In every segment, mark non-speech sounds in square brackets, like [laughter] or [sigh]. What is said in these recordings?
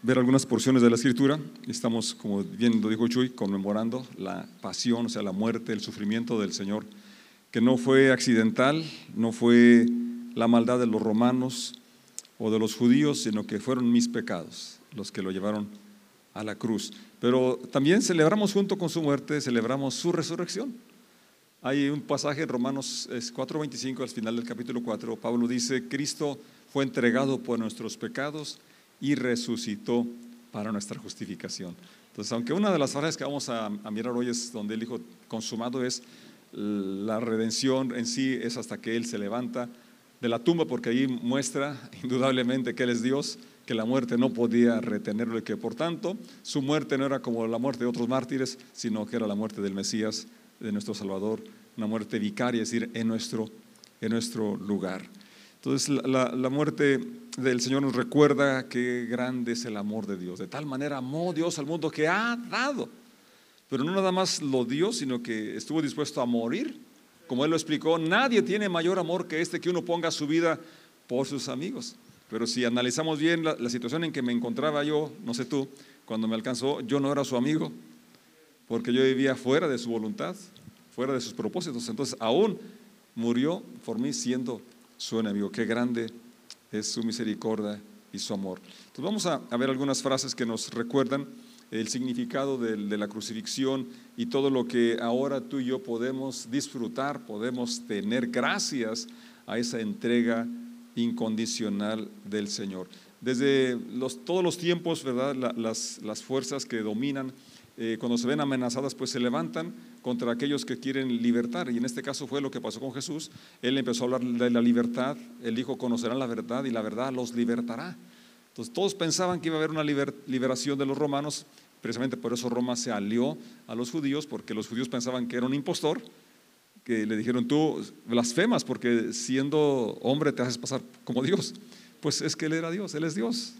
ver algunas porciones de la escritura. Estamos, como bien lo dijo Chuy, conmemorando la pasión, o sea, la muerte, el sufrimiento del Señor, que no fue accidental, no fue la maldad de los romanos o de los judíos, sino que fueron mis pecados los que lo llevaron a la cruz. Pero también celebramos junto con su muerte, celebramos su resurrección. Hay un pasaje en Romanos 4:25 al final del capítulo 4, Pablo dice, Cristo fue entregado por nuestros pecados y resucitó para nuestra justificación. Entonces, aunque una de las frases que vamos a, mirar hoy es donde el Hijo consumado es la redención en sí, es hasta que Él se levanta de la tumba, porque ahí muestra [laughs] indudablemente que Él es Dios, que la muerte no podía retenerlo y que por tanto su muerte no era como la muerte de otros mártires, sino que era la muerte del Mesías, de nuestro Salvador, una muerte vicaria, es decir, en nuestro, en nuestro lugar. Entonces la, muerte del Señor nos recuerda qué grande es el amor de Dios. De tal manera amó Dios al mundo que ha dado. Pero no nada más lo dio, sino que estuvo dispuesto a morir. Como Él lo explicó, nadie tiene mayor amor que este que uno ponga su vida por sus amigos. Pero si analizamos bien la, la situación en que me encontraba yo, no sé tú, cuando me alcanzó, yo no era su amigo, porque yo vivía fuera de su voluntad, fuera de sus propósitos. Entonces aún murió por mí siendo su enemigo. Qué grande es su misericordia y su amor. Entonces vamos a, ver algunas frases que nos recuerdan el significado de, la crucifixión y todo lo que ahora tú y yo podemos disfrutar, podemos tener gracias a esa entrega incondicional del Señor. Desde todos los tiempos, ¿verdad? las, las fuerzas que dominan eh, cuando se ven amenazadas, pues se levantan contra aquellos que quieren libertar. Y en este caso fue lo que pasó con Jesús. Él empezó a hablar de la libertad. Él dijo, conocerán la verdad y la verdad los libertará. Entonces todos pensaban que iba a haber una liberación de los romanos. Precisamente por eso Roma se alió a los judíos, porque los judíos pensaban que era un impostor, que le dijeron, tú blasfemas porque siendo hombre te haces pasar como Dios. Pues es que Él era Dios, Él es Dios.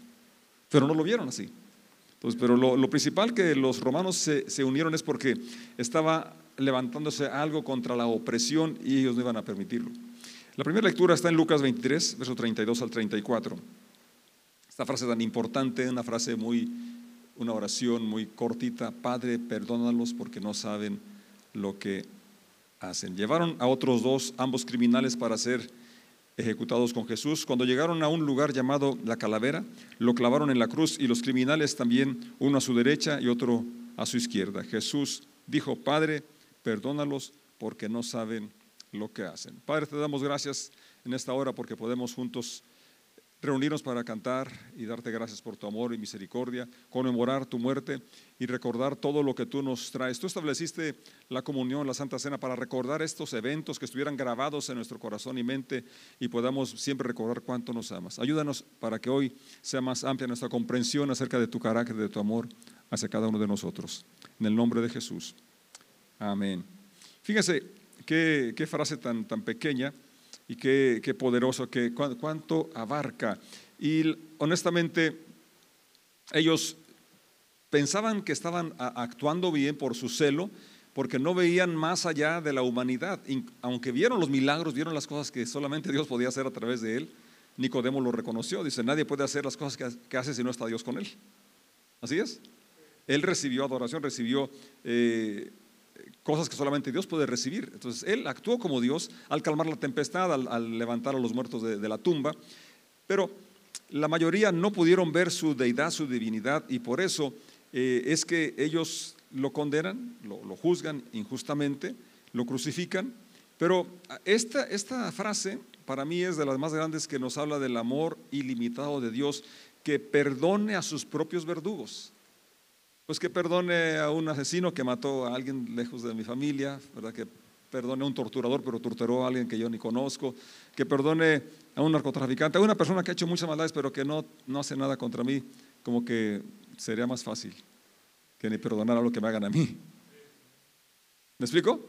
Pero no lo vieron así pero lo, principal que los romanos se, se, unieron es porque estaba levantándose algo contra la opresión y ellos no iban a permitirlo. La primera lectura está en Lucas 23, verso 32 al 34. Esta frase tan importante, una frase muy, una oración muy cortita. Padre, perdónalos porque no saben lo que hacen. Llevaron a otros dos, ambos criminales, para ser ejecutados con Jesús. Cuando llegaron a un lugar llamado la calavera, lo clavaron en la cruz y los criminales también, uno a su derecha y otro a su izquierda. Jesús dijo, Padre, perdónalos porque no saben lo que hacen. Padre, te damos gracias en esta hora porque podemos juntos reunirnos para cantar y darte gracias por tu amor y misericordia, conmemorar tu muerte y recordar todo lo que tú nos traes. Tú estableciste la comunión, la Santa Cena, para recordar estos eventos que estuvieran grabados en nuestro corazón y mente y podamos siempre recordar cuánto nos amas. Ayúdanos para que hoy sea más amplia nuestra comprensión acerca de tu carácter, de tu amor hacia cada uno de nosotros. En el nombre de Jesús. Amén. Fíjense qué, frase tan, tan pequeña y qué, poderoso, que, cuánto abarca. Y honestamente, ellos pensaban que estaban actuando bien por su celo, porque no veían más allá de la humanidad. Aunque vieron los milagros, vieron las cosas que solamente Dios podía hacer a través de él, Nicodemo lo reconoció. Dice, nadie puede hacer las cosas que, hace si no está Dios con él. Así es. Él recibió adoración, recibió eh, cosas que solamente Dios puede recibir. Entonces, Él actuó como Dios al calmar la tempestad, al, levantar a los muertos de, la tumba, pero la mayoría no pudieron ver su deidad, su divinidad, y por eso eh, es que ellos lo condenan, lo, juzgan injustamente, lo crucifican, pero esta, esta frase para mí es de las más grandes que nos habla del amor ilimitado de Dios, que perdone a sus propios verdugos. Pues que perdone a un asesino que mató a alguien lejos de mi familia, ¿verdad? Que perdone a un torturador, pero torturó a alguien que yo ni conozco, que perdone a un narcotraficante, a una persona que ha hecho muchas maldades, pero que no, no hace nada contra mí, como que sería más fácil que ni perdonar a lo que me hagan a mí. ¿Me explico?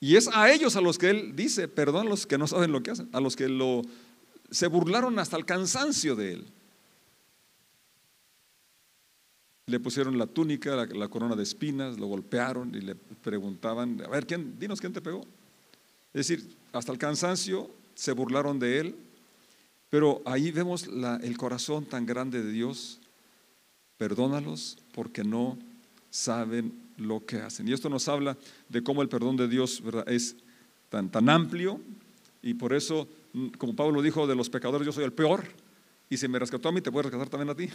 Y es a ellos a los que él dice, perdón a los que no saben lo que hacen, a los que lo, se burlaron hasta el cansancio de él. Le pusieron la túnica, la, corona de espinas, lo golpearon y le preguntaban, a ver, ¿quién, dinos quién te pegó. Es decir, hasta el cansancio se burlaron de él, pero ahí vemos el corazón tan grande de Dios perdónalos porque no saben lo que hacen. Y esto nos habla de cómo el perdón de Dios es tan, tan amplio y por eso, como Pablo dijo, de los pecadores yo soy el peor y si me rescató a mí, te puede rescatar también a ti.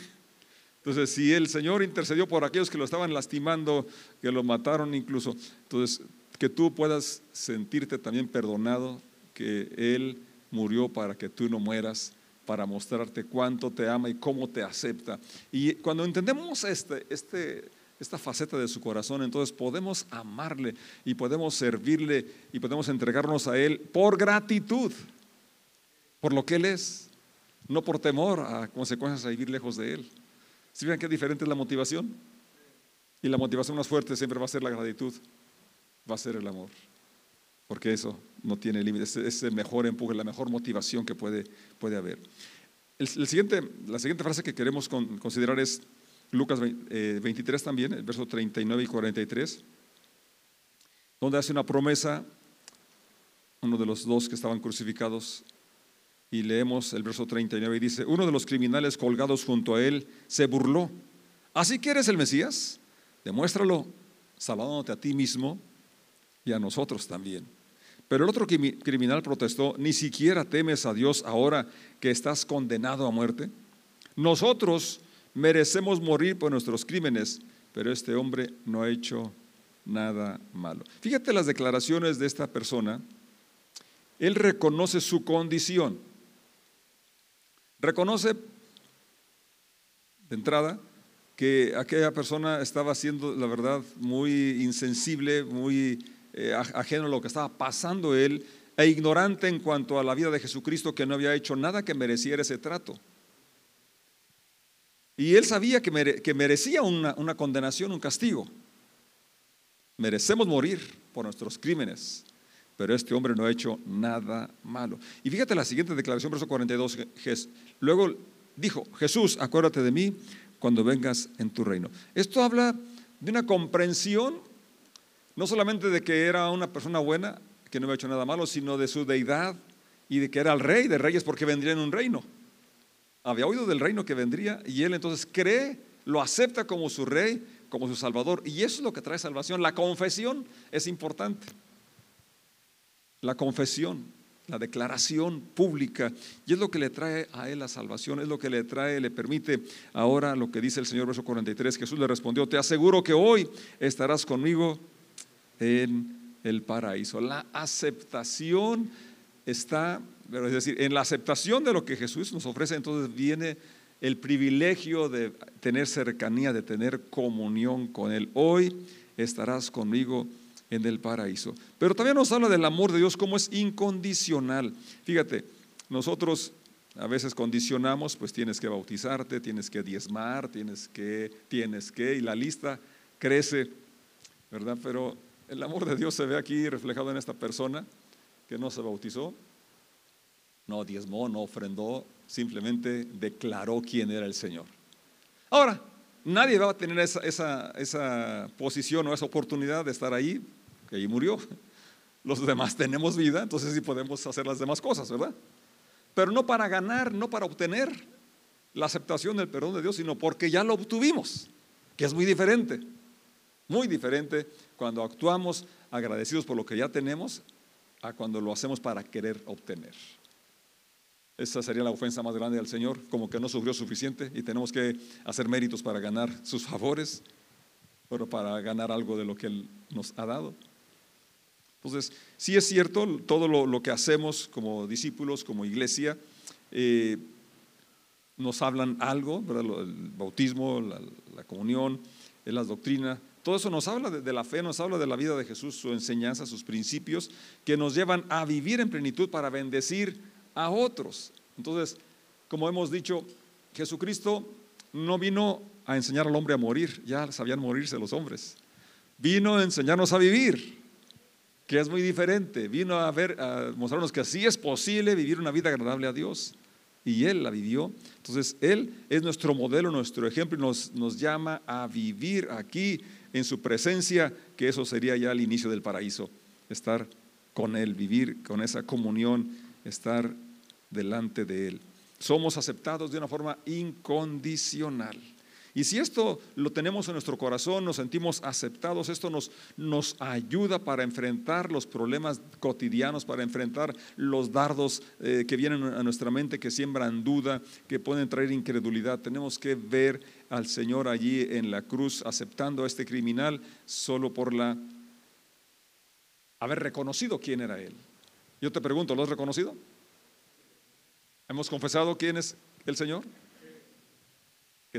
Entonces, si el Señor intercedió por aquellos que lo estaban lastimando, que lo mataron incluso, entonces que tú puedas sentirte también perdonado, que Él murió para que tú no mueras, para mostrarte cuánto te ama y cómo te acepta. Y cuando entendemos este, este, esta faceta de su corazón, entonces podemos amarle y podemos servirle y podemos entregarnos a Él por gratitud, por lo que Él es, no por temor a consecuencias a vivir lejos de Él. ¿Sí ven qué diferente es la motivación? Y la motivación más fuerte siempre va a ser la gratitud, va a ser el amor, porque eso no tiene límites, es el mejor empuje, la mejor motivación que puede, puede haber. El, siguiente, la siguiente frase que queremos considerar es Lucas 23 eh, también, el verso 39 y 43, donde hace una promesa uno de los dos que estaban crucificados y leemos el verso 39 y dice, uno de los criminales colgados junto a él se burló. ¿Así que eres el Mesías? Demuéstralo salvándote a ti mismo y a nosotros también. Pero el otro criminal protestó, ni siquiera temes a Dios ahora que estás condenado a muerte. Nosotros merecemos morir por nuestros crímenes, pero este hombre no ha hecho nada malo. Fíjate las declaraciones de esta persona. Él reconoce su condición. Reconoce de entrada que aquella persona estaba siendo, la verdad, muy insensible, muy eh, ajeno a lo que estaba pasando él, e ignorante en cuanto a la vida de Jesucristo, que no había hecho nada que mereciera ese trato. Y él sabía que, merecía una, una condenación, un castigo. Merecemos morir por nuestros crímenes, pero este hombre no ha hecho nada malo. Y fíjate la siguiente declaración, verso 42. Luego dijo, Jesús, acuérdate de mí cuando vengas en tu reino. Esto habla de una comprensión, no solamente de que era una persona buena, que no había hecho nada malo, sino de su deidad y de que era el rey de reyes porque vendría en un reino había oído del reino que vendría y él entonces cree, lo acepta como su rey, como su salvador. Y eso es lo que trae salvación. La confesión es importante. La confesión, la declaración pública. Y es lo que le trae a él la salvación, es lo que le trae, le permite ahora lo que dice el Señor, verso 43. Jesús le respondió, te aseguro que hoy estarás conmigo en el paraíso. La aceptación está es decir, en la aceptación de lo que Jesús nos ofrece, entonces viene el privilegio de tener cercanía, de tener comunión con Él. Hoy estarás conmigo en el paraíso. Pero también nos habla del amor de Dios como es incondicional. Fíjate, nosotros a veces condicionamos, pues tienes que bautizarte, tienes que diezmar, tienes que, tienes que, y la lista crece, ¿verdad? Pero el amor de Dios se ve aquí reflejado en esta persona que no se bautizó, no diezmó, no ofrendó, simplemente declaró quién era el Señor. Ahora, nadie va a tener esa, posición o esa oportunidad de estar ahí, que ahí murió. [laughs] Los demás tenemos vida, entonces sí podemos hacer las demás cosas, ¿verdad? Pero no para ganar, no para obtener la aceptación del perdón de Dios, sino porque ya lo obtuvimos, que es muy diferente, muy diferente cuando actuamos agradecidos por lo que ya tenemos a cuando lo hacemos para querer obtener. Esa sería la ofensa más grande al Señor, como que no sufrió suficiente y tenemos que hacer méritos para ganar sus favores, pero para ganar algo de lo que Él nos ha dado. Entonces, sí es cierto, todo lo, que hacemos como discípulos, como iglesia, eh, nos hablan algo, el bautismo, la, comunión, la doctrina, todo eso nos habla de, la fe, nos habla de la vida de Jesús, su enseñanza, sus principios, que nos llevan a vivir en plenitud para bendecir a otros. Entonces, como hemos dicho, Jesucristo no vino a enseñar al hombre a morir, ya sabían morirse los hombres. Vino a enseñarnos a vivir, que es muy diferente. Vino a, ver, a mostrarnos que así es posible vivir una vida agradable a Dios. Y Él la vivió. Entonces, Él es nuestro modelo, nuestro ejemplo y nos, nos llama a vivir aquí en su presencia, que eso sería ya el inicio del paraíso. Estar con Él, vivir con esa comunión, estar delante de Él. Somos aceptados de una forma incondicional. Y si esto lo tenemos en nuestro corazón, nos sentimos aceptados, esto nos, nos ayuda para enfrentar los problemas cotidianos, para enfrentar los dardos eh, que vienen a nuestra mente, que siembran duda, que pueden traer incredulidad. Tenemos que ver al Señor allí en la cruz aceptando a este criminal solo por la haber reconocido quién era Él. Yo te pregunto, ¿lo has reconocido? ¿Hemos confesado quién es el Señor?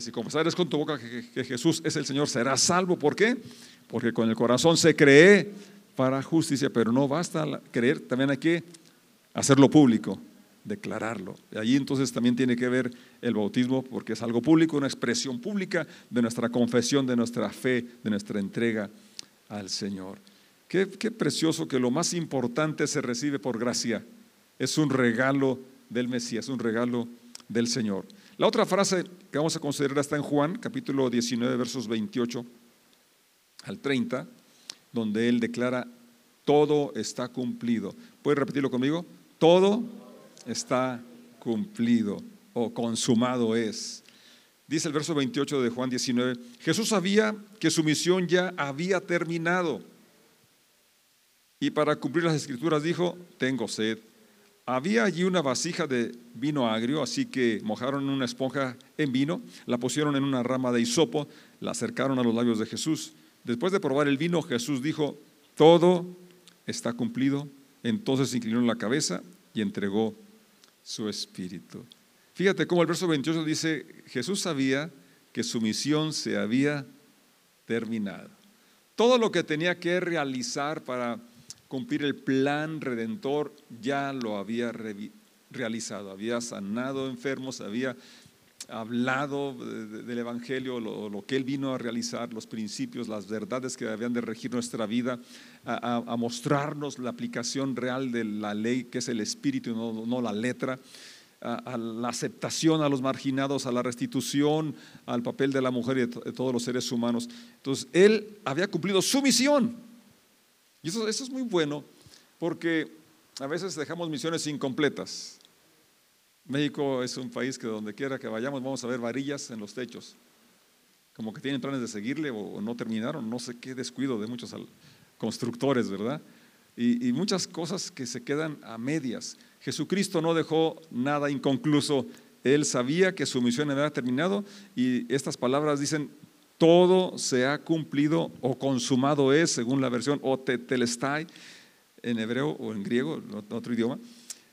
Si confesares con tu boca que, Jesús es el Señor, serás salvo. ¿Por qué? Porque con el corazón se cree para justicia, pero no basta creer, también hay que hacerlo público, declararlo. Y allí entonces también tiene que ver el bautismo, porque es algo público, una expresión pública de nuestra confesión, de nuestra fe, de nuestra entrega al Señor. Qué, precioso que lo más importante se recibe por gracia. Es un regalo del Mesías, un regalo del Señor. La otra frase que vamos a considerar está en Juan, capítulo 19, versos 28 al 30, donde él declara, todo está cumplido. ¿Puede repetirlo conmigo? Todo está cumplido o consumado es. Dice el verso 28 de Juan 19, Jesús sabía que su misión ya había terminado y para cumplir las escrituras dijo, tengo sed. Había allí una vasija de vino agrio, así que mojaron una esponja en vino, la pusieron en una rama de hisopo, la acercaron a los labios de Jesús. Después de probar el vino, Jesús dijo, todo está cumplido. Entonces inclinó la cabeza y entregó su espíritu. Fíjate cómo el verso 28 dice, Jesús sabía que su misión se había terminado. Todo lo que tenía que realizar para cumplir el plan redentor, ya lo había realizado, había sanado enfermos, había hablado del Evangelio, lo, que Él vino a realizar, los principios, las verdades que habían de regir nuestra vida, a, mostrarnos la aplicación real de la ley, que es el espíritu y no, la letra, a, la aceptación a los marginados, a la restitución, al papel de la mujer y de todos los seres humanos. Entonces, Él había cumplido su misión y eso, es muy bueno porque a veces dejamos misiones incompletas. México es un país que donde quiera que vayamos vamos a ver varillas en los techos. Como que tienen planes de seguirle o, no terminaron, no sé qué descuido de muchos constructores, ¿verdad? Y, y, muchas cosas que se quedan a medias. Jesucristo no dejó nada inconcluso. Él sabía que su misión había terminado y estas palabras dicen, todo se ha cumplido o consumado es, según la versión o tetelestai, en hebreo o en griego, en otro idioma.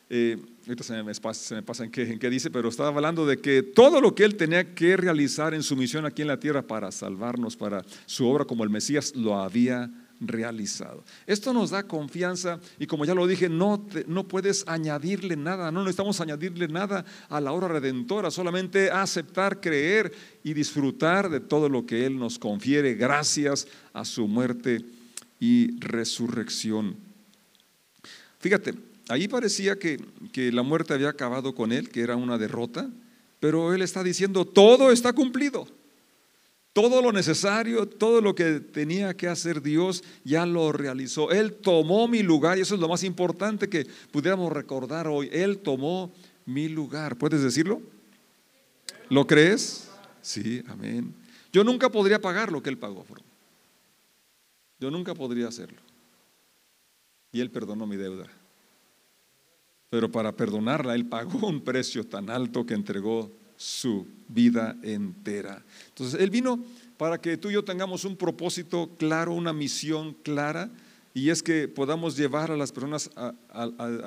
Eh, ahorita se me, pasa, en, qué, qué dice, pero estaba hablando de que todo lo que él tenía que realizar en su misión aquí en la tierra para salvarnos, para su obra como el Mesías, lo había realizado. Esto nos da confianza y como ya lo dije, no, no puedes añadirle nada, no necesitamos añadirle nada a la obra redentora, solamente aceptar, creer y disfrutar de todo lo que Él nos confiere gracias a su muerte y resurrección. Fíjate, ahí parecía que, que la muerte había acabado con Él, que era una derrota, pero Él está diciendo, todo está cumplido. Todo lo necesario, todo lo que tenía que hacer Dios, ya lo realizó. Él tomó mi lugar y eso es lo más importante que pudiéramos recordar hoy. Él tomó mi lugar. ¿Puedes decirlo? ¿Lo crees? Sí, amén. Yo nunca podría pagar lo que Él pagó. Yo nunca podría hacerlo. Y Él perdonó mi deuda. Pero para perdonarla, Él pagó un precio tan alto que entregó su vida entera. Entonces, Él vino para que tú y yo tengamos un propósito claro, una misión clara, y es que podamos llevar a las personas a,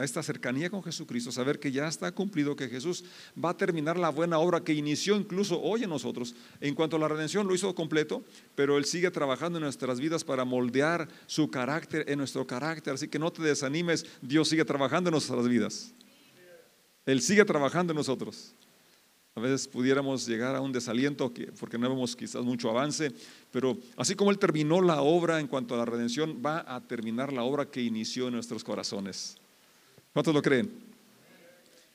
esta cercanía con Jesucristo, saber que ya está cumplido, que Jesús va a terminar la buena obra que inició incluso hoy en nosotros. En cuanto a la redención, lo hizo completo, pero Él sigue trabajando en nuestras vidas para moldear su carácter en nuestro carácter. Así que no te desanimes, Dios sigue trabajando en nuestras vidas. Él sigue trabajando en nosotros. A veces pudiéramos llegar a un desaliento porque no vemos quizás mucho avance, pero así como Él terminó la obra en cuanto a la redención, va a terminar la obra que inició en nuestros corazones. ¿Cuántos lo creen?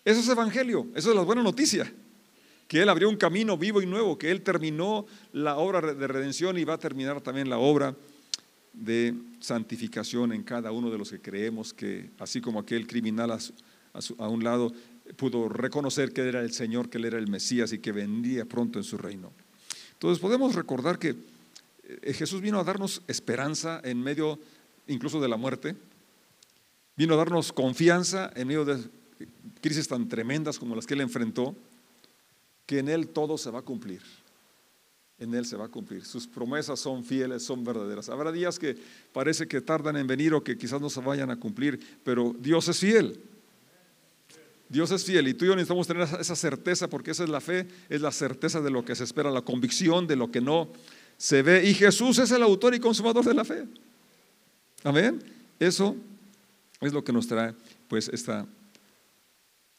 Eso es evangelio, eso es la buena noticia. Que Él abrió un camino vivo y nuevo, que Él terminó la obra de redención y va a terminar también la obra de santificación en cada uno de los que creemos que, así como aquel criminal a, a un lado pudo reconocer que era el Señor, que Él era el Mesías y que vendría pronto en su reino. Entonces podemos recordar que eh, Jesús vino a darnos esperanza en medio incluso de la muerte, vino a darnos confianza en medio de crisis tan tremendas como las que él enfrentó, que en él todo se va a cumplir. En él se va a cumplir. Sus promesas son fieles, son verdaderas. Habrá días que parece que tardan en venir o que quizás no se vayan a cumplir, pero Dios es fiel. Dios es fiel y tú y yo necesitamos tener esa certeza porque esa es la fe, es la certeza de lo que se espera, la convicción de lo que no se ve. Y Jesús es el autor y consumador de la fe. Amén. Eso es lo que nos trae pues esta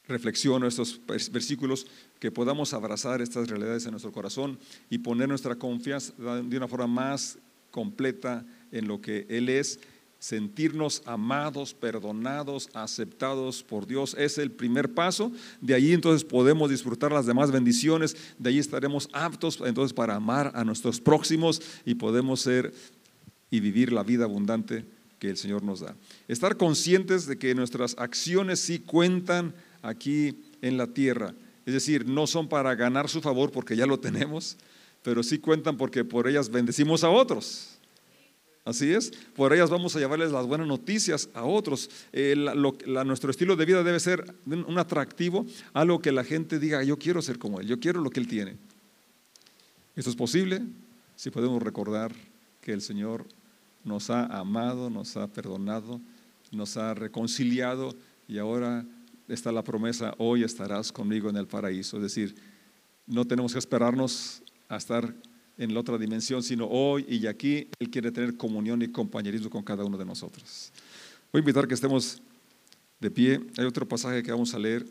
reflexión o estos versículos, que podamos abrazar estas realidades en nuestro corazón y poner nuestra confianza de una forma más completa en lo que Él es sentirnos amados, perdonados, aceptados por Dios es el primer paso. De ahí entonces podemos disfrutar las demás bendiciones, de ahí estaremos aptos entonces para amar a nuestros próximos y podemos ser y vivir la vida abundante que el Señor nos da. Estar conscientes de que nuestras acciones sí cuentan aquí en la tierra, es decir, no son para ganar su favor porque ya lo tenemos, pero sí cuentan porque por ellas bendecimos a otros. Así es, por ellas vamos a llevarles las buenas noticias a otros. Eh, nuestro estilo de vida debe ser un atractivo, algo que la gente diga, yo quiero ser como Él, yo quiero lo que Él tiene. Esto es posible si podemos recordar que el Señor nos ha amado, nos ha perdonado, nos ha reconciliado y ahora está la promesa, hoy estarás conmigo en el paraíso. Es decir, no tenemos que esperarnos a estar en la otra dimensión, sino hoy y aquí Él quiere tener comunión y compañerismo con cada uno de nosotros. Voy a invitar que estemos de pie. Hay otro pasaje que vamos a leer.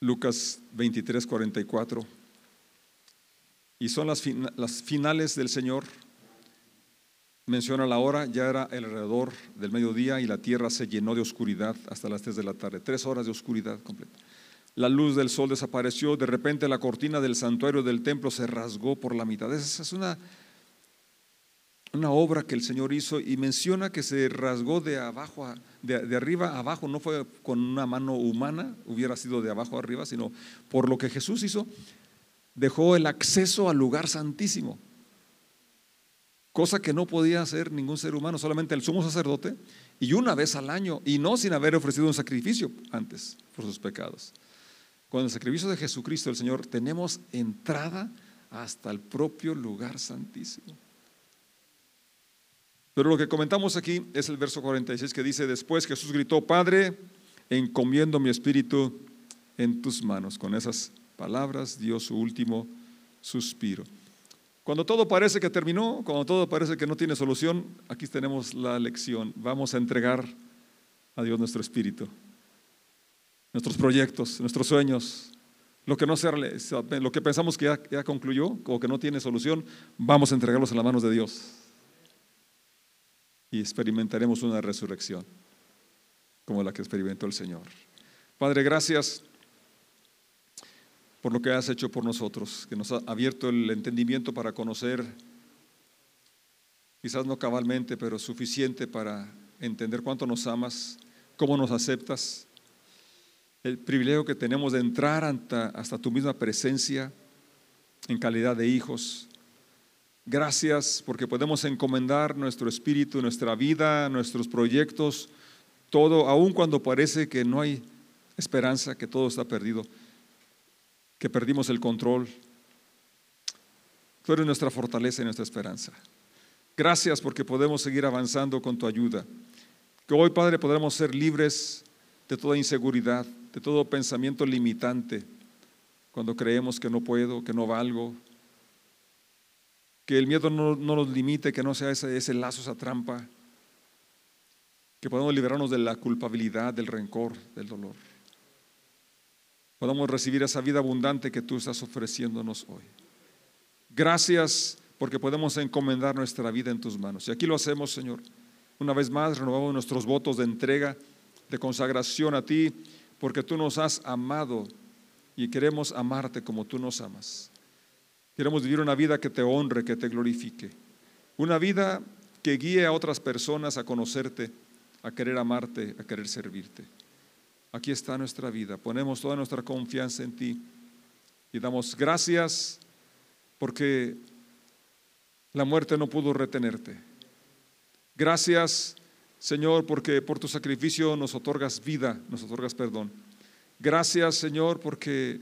Lucas 23, 44. Y son las, las finales del Señor. Menciona la hora, ya era alrededor del mediodía y la tierra se llenó de oscuridad hasta las 3 de la tarde. Tres horas de oscuridad completa la luz del sol desapareció, de repente la cortina del santuario del templo se rasgó por la mitad. Esa es una, una obra que el Señor hizo y menciona que se rasgó de abajo, de, de, arriba a abajo, no fue con una mano humana, hubiera sido de abajo a arriba, sino por lo que Jesús hizo, dejó el acceso al lugar santísimo, cosa que no podía hacer ningún ser humano, solamente el sumo sacerdote, y una vez al año, y no sin haber ofrecido un sacrificio antes por sus pecados. Con el sacrificio de Jesucristo el Señor tenemos entrada hasta el propio lugar santísimo. Pero lo que comentamos aquí es el verso 46 que dice, después Jesús gritó, Padre, encomiendo mi espíritu en tus manos. Con esas palabras dio su último suspiro. Cuando todo parece que terminó, cuando todo parece que no tiene solución, aquí tenemos la lección. Vamos a entregar a Dios nuestro espíritu nuestros proyectos, nuestros sueños, lo que no sea, lo que pensamos que ya, concluyó o que no tiene solución, vamos a entregarlos en las manos de Dios. Y experimentaremos una resurrección como la que experimentó el Señor. Padre, gracias por lo que has hecho por nosotros, que nos ha abierto el entendimiento para conocer, quizás no cabalmente, pero suficiente para entender cuánto nos amas, cómo nos aceptas el privilegio que tenemos de entrar hasta, tu misma presencia en calidad de hijos. Gracias porque podemos encomendar nuestro espíritu, nuestra vida, nuestros proyectos, todo, aun cuando parece que no hay esperanza, que todo está perdido, que perdimos el control. Tú eres nuestra fortaleza y nuestra esperanza. Gracias porque podemos seguir avanzando con tu ayuda. Que hoy, Padre, podremos ser libres de toda inseguridad, de todo pensamiento limitante, cuando creemos que no puedo, que no valgo, que el miedo no, nos limite, que no sea ese, ese lazo, esa trampa, que podamos liberarnos de la culpabilidad, del rencor, del dolor. Podamos recibir esa vida abundante que tú estás ofreciéndonos hoy. Gracias porque podemos encomendar nuestra vida en tus manos. Y aquí lo hacemos, Señor. Una vez más, renovamos nuestros votos de entrega, de consagración a ti porque tú nos has amado y queremos amarte como tú nos amas. Queremos vivir una vida que te honre, que te glorifique. Una vida que guíe a otras personas a conocerte, a querer amarte, a querer servirte. Aquí está nuestra vida. Ponemos toda nuestra confianza en ti Y damos gracias porque la muerte no pudo retenerte. Gracias, Señor, porque por tu sacrificio nos otorgas vida, nos otorgas perdón. Gracias, Señor, porque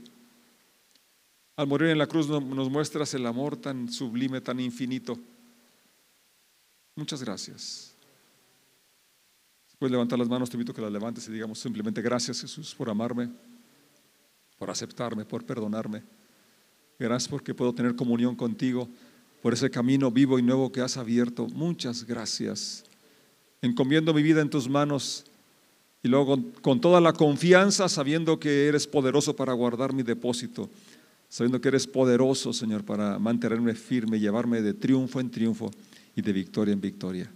al morir en la cruz nos muestras el amor tan sublime, tan infinito. Muchas gracias. Puedes levantar las manos, te invito a que las levantes y digamos simplemente gracias Jesús por amarme, por aceptarme, por perdonarme. Gracias porque puedo tener comunión contigo, por ese camino vivo y nuevo que has abierto. Muchas gracias. Encomiendo mi vida en tus manos y luego con toda la confianza, sabiendo que eres poderoso para guardar mi depósito, sabiendo que eres poderoso, Señor, para mantenerme firme y llevarme de triunfo en triunfo y de victoria en victoria.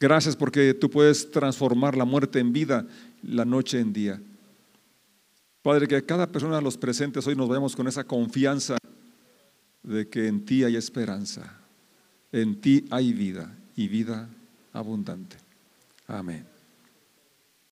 Gracias porque tú puedes transformar la muerte en vida, la noche en día. Padre, que cada persona de los presentes hoy nos vemos con esa confianza de que en ti hay esperanza, en ti hay vida y vida abundante. Amén.